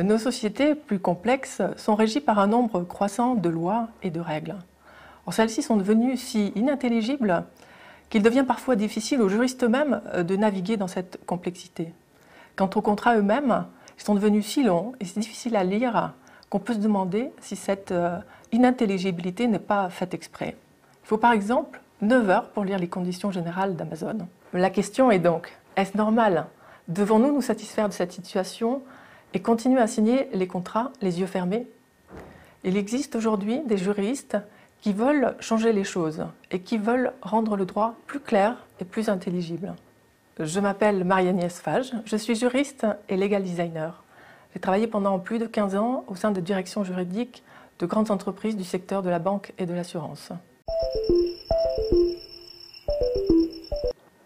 Nos sociétés plus complexes sont régies par un nombre croissant de lois et de règles. Celles-ci sont devenues si inintelligibles qu'il devient parfois difficile aux juristes eux-mêmes de naviguer dans cette complexité. Quant aux contrats eux-mêmes, ils sont devenus si longs et si difficiles à lire qu'on peut se demander si cette euh, inintelligibilité n'est pas faite exprès. Il faut par exemple 9 heures pour lire les conditions générales d'Amazon. La question est donc, est-ce normal? Devons-nous nous satisfaire de cette situation et continuer à signer les contrats les yeux fermés Il existe aujourd'hui des juristes qui veulent changer les choses et qui veulent rendre le droit plus clair et plus intelligible. Je m'appelle Marie-Agnès Fage, je suis juriste et legal designer. J'ai travaillé pendant plus de 15 ans au sein de directions juridiques de grandes entreprises du secteur de la banque et de l'assurance.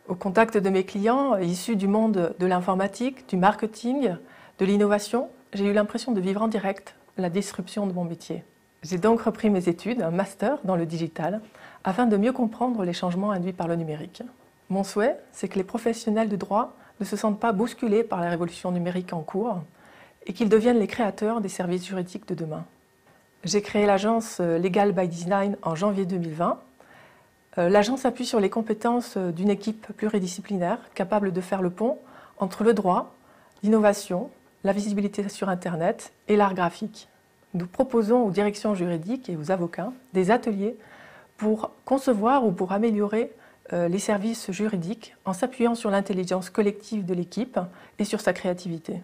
Au contact de mes clients issus du monde de l'informatique, du marketing, de l'innovation, j'ai eu l'impression de vivre en direct la disruption de mon métier. J'ai donc repris mes études, un master dans le digital, afin de mieux comprendre les changements induits par le numérique. Mon souhait, c'est que les professionnels de droit ne se sentent pas bousculés par la révolution numérique en cours et qu'ils deviennent les créateurs des services juridiques de demain. J'ai créé l'agence euh, Legal by Design en janvier 2020. Euh, l'agence appuie sur les compétences euh, d'une équipe pluridisciplinaire capable de faire le pont entre le droit, l'innovation, la visibilité sur Internet et l'art graphique. Nous proposons aux directions juridiques et aux avocats des ateliers pour concevoir ou pour améliorer euh, les services juridiques en s'appuyant sur l'intelligence collective de l'équipe et sur sa créativité.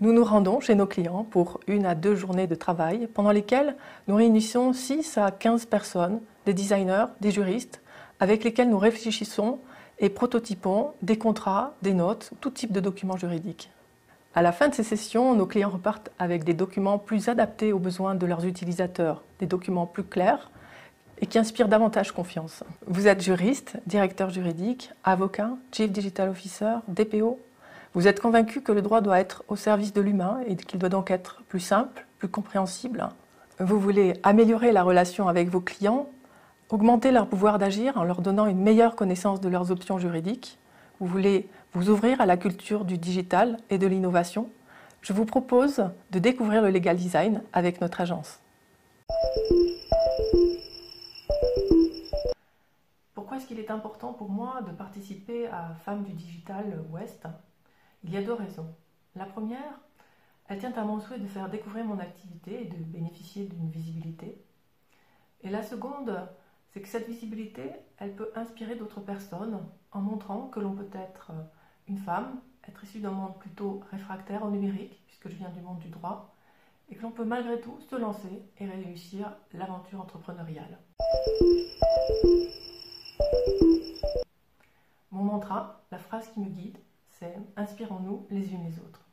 Nous nous rendons chez nos clients pour une à deux journées de travail pendant lesquelles nous réunissons 6 à 15 personnes, des designers, des juristes, avec lesquels nous réfléchissons et prototypons des contrats, des notes, tout type de documents juridiques. À la fin de ces sessions, nos clients repartent avec des documents plus adaptés aux besoins de leurs utilisateurs, des documents plus clairs, et qui inspire davantage confiance. Vous êtes juriste, directeur juridique, avocat, chief digital officer, DPO. Vous êtes convaincu que le droit doit être au service de l'humain et qu'il doit donc être plus simple, plus compréhensible. Vous voulez améliorer la relation avec vos clients, augmenter leur pouvoir d'agir en leur donnant une meilleure connaissance de leurs options juridiques. Vous voulez vous ouvrir à la culture du digital et de l'innovation. Je vous propose de découvrir le legal design avec notre agence. Pourquoi est-ce qu'il est important pour moi de participer à Femmes du Digital Ouest? Il y a deux raisons. La première, elle tient à mon souhait de faire découvrir mon activité et de bénéficier d'une visibilité. Et la seconde, c'est que cette visibilité, elle peut inspirer d'autres personnes en montrant que l'on peut être une femme, être issue d'un monde plutôt réfractaire au numérique, puisque je viens du monde du droit, et que l'on peut malgré tout se lancer et réussir l'aventure entrepreneuriale. Mon mantra, la phrase qui me guide, c'est Inspirons-nous les unes les autres.